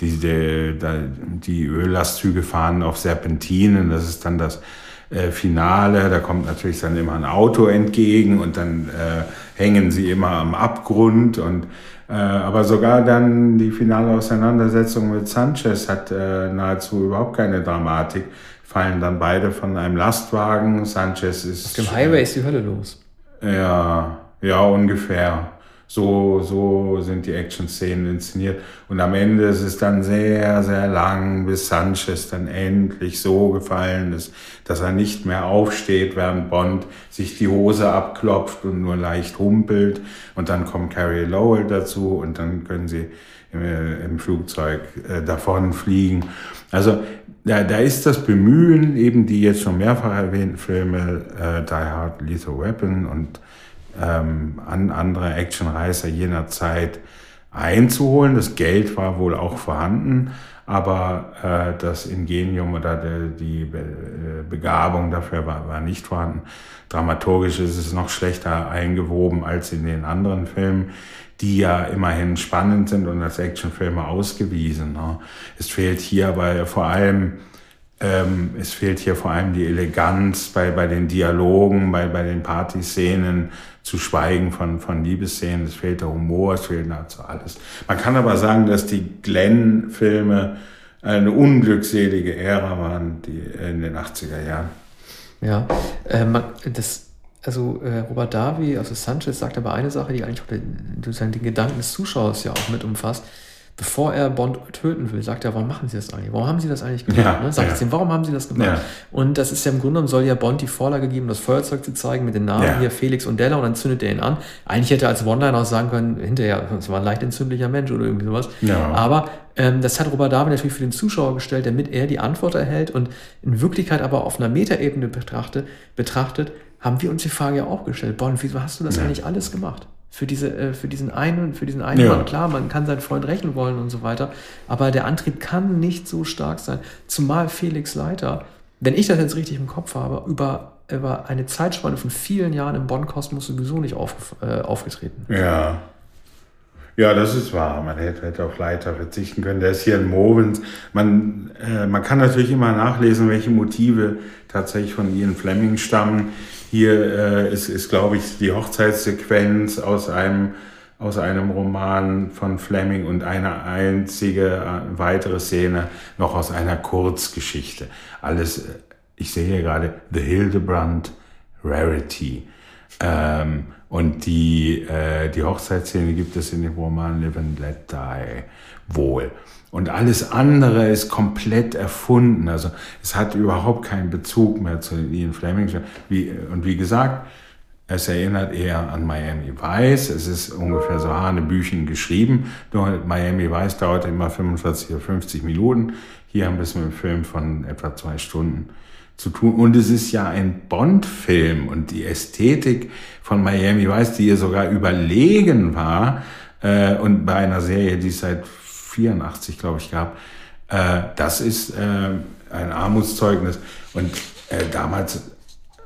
die, die, die Öllastzüge fahren auf Serpentinen, das ist dann das äh, Finale, da kommt natürlich dann immer ein Auto entgegen und dann äh, hängen sie immer am Abgrund und äh, aber sogar dann die finale Auseinandersetzung mit Sanchez hat äh, nahezu überhaupt keine Dramatik. Fallen dann beide von einem Lastwagen. Sanchez ist. Auf dem Highway ist die Hölle los. Ja, ja, ungefähr. So, so sind die Action-Szenen inszeniert. Und am Ende ist es dann sehr, sehr lang, bis Sanchez dann endlich so gefallen ist, dass er nicht mehr aufsteht, während Bond sich die Hose abklopft und nur leicht humpelt. Und dann kommt Carrie Lowell dazu und dann können sie im, äh, im Flugzeug äh, davon fliegen. Also da, da ist das Bemühen, eben die jetzt schon mehrfach erwähnten Filme, äh, Die Hard, Lethal Weapon und ähm, an andere Actionreißer jener Zeit einzuholen. Das Geld war wohl auch vorhanden, aber äh, das Ingenium oder die, die Be Begabung dafür war, war nicht vorhanden. Dramaturgisch ist es noch schlechter eingewoben als in den anderen Filmen, die ja immerhin spannend sind und als Actionfilme ausgewiesen. Ne? Es fehlt hier aber vor allem ähm, es fehlt hier vor allem die Eleganz bei, bei den Dialogen, bei, bei den Partyszenen, zu schweigen von, von Liebesszenen. Es fehlt der Humor, es fehlt nahezu alles. Man kann aber sagen, dass die Glenn-Filme eine unglückselige Ära waren, die in den 80er Jahren. Ja, äh, das, also äh, Robert Davi, also Sanchez, sagt aber eine Sache, die eigentlich auch den, den Gedanken des Zuschauers ja auch mit umfasst bevor er Bond töten will, sagt er, warum machen Sie das eigentlich? Warum haben Sie das eigentlich gemacht? Ja, ne? Sagt ja. es ihm, warum haben Sie das gemacht? Ja. Und das ist ja im Grunde genommen, soll ja Bond die Vorlage geben, das Feuerzeug zu zeigen mit den Namen ja. hier Felix und Della und dann zündet er ihn an. Eigentlich hätte er als One-Liner auch sagen können, hinterher, das war ein leicht entzündlicher Mensch oder irgendwie sowas. Ja. Aber ähm, das hat Robert David natürlich für den Zuschauer gestellt, damit er die Antwort erhält und in Wirklichkeit aber auf einer Metaebene betrachtet, betrachtet, haben wir uns die Frage ja auch gestellt, Bond, wieso hast du das eigentlich alles gemacht? Für, diese, äh, für diesen einen, für diesen einen ja. Mann. Klar, man kann seinen Freund rächen wollen und so weiter, aber der Antrieb kann nicht so stark sein. Zumal Felix Leiter, wenn ich das jetzt richtig im Kopf habe, über, über eine Zeitspanne von vielen Jahren im Bonn-Kosmos sowieso nicht auf, äh, aufgetreten. Ja. Ja, das ist wahr. Man hätte, hätte auf Leiter verzichten können. Der ist hier in Movens. Man, äh, man kann natürlich immer nachlesen, welche Motive tatsächlich von Ian Fleming stammen. Hier äh, ist, ist glaube ich, die Hochzeitssequenz aus einem, aus einem Roman von Fleming und eine einzige äh, weitere Szene noch aus einer Kurzgeschichte. Alles, äh, ich sehe hier gerade The Hildebrand Rarity. Ähm, und die, äh, die Hochzeitsszene gibt es in dem Roman Live and Let Die wohl. Und alles andere ist komplett erfunden. Also es hat überhaupt keinen Bezug mehr zu Ian Fleming. Wie, und wie gesagt, es erinnert eher an Miami Vice. Es ist ungefähr so Hanebüchen geschrieben. Miami Vice dauert immer 45 oder 50 Minuten. Hier haben wir es mit einem Film von etwa zwei Stunden zu tun. Und es ist ja ein Bond-Film und die Ästhetik von Miami Vice, die ihr sogar überlegen war, äh, und bei einer Serie, die es seit 84, glaube ich, gab. Äh, das ist äh, ein Armutszeugnis. Und äh, damals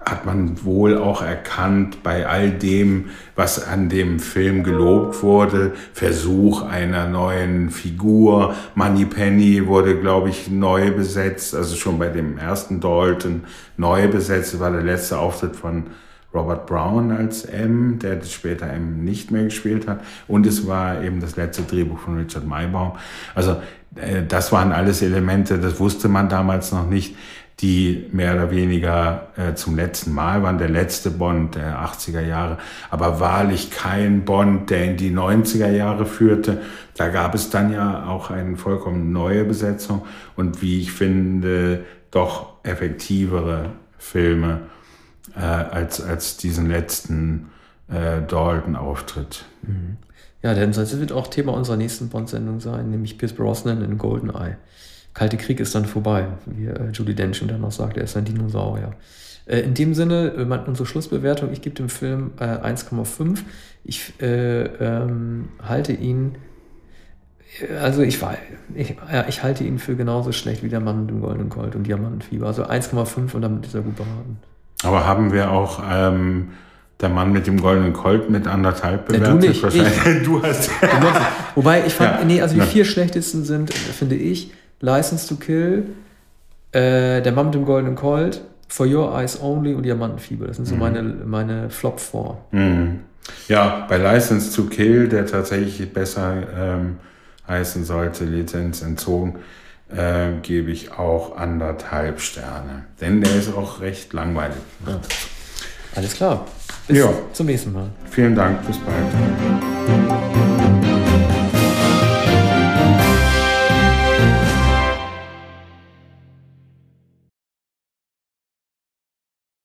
hat man wohl auch erkannt bei all dem, was an dem Film gelobt wurde, Versuch einer neuen Figur. Money Penny wurde, glaube ich, neu besetzt, also schon bei dem ersten Dalton neu besetzt. Das war der letzte Auftritt von Robert Brown als M, der später M nicht mehr gespielt hat. Und es war eben das letzte Drehbuch von Richard Maybaum. Also äh, das waren alles Elemente, das wusste man damals noch nicht, die mehr oder weniger äh, zum letzten Mal waren. Der letzte Bond der 80er Jahre, aber wahrlich kein Bond, der in die 90er Jahre führte. Da gab es dann ja auch eine vollkommen neue Besetzung und wie ich finde, doch effektivere Filme äh, als, als diesen letzten äh, Dalton-Auftritt. Mhm. Ja, denn das wird auch Thema unserer nächsten Bond-Sendung sein, nämlich Pierce Brosnan in Goldeneye. Kalte Krieg ist dann vorbei, wie äh, Julie Dench dann noch sagt, er ist ein Dinosaurier. Äh, in dem Sinne, äh, unsere Schlussbewertung, ich gebe dem Film äh, 1,5. Ich äh, ähm, halte ihn, also ich, ich, ja, ich halte ihn für genauso schlecht wie der Mann mit dem goldenen Gold und Diamantenfieber. Also 1,5 und damit ist er gut beraten. Aber haben wir auch ähm, der Mann mit dem goldenen Colt mit anderthalb bewertet? Ja, du nicht, ich. [LAUGHS] du hast. Wobei ich fand, ja. nee, also die vier schlechtesten sind, finde ich, License to Kill, äh, der Mann mit dem goldenen Colt, For Your Eyes Only und Diamantenfieber. Das sind so mhm. meine, meine Flop 4. Mhm. Ja, bei License to Kill, der tatsächlich besser ähm, heißen sollte, Lizenz entzogen, äh, gebe ich auch anderthalb Sterne. Denn der ist auch recht langweilig. Ja. Alles klar. Bis ja. zum nächsten Mal. Vielen Dank. Bis bald.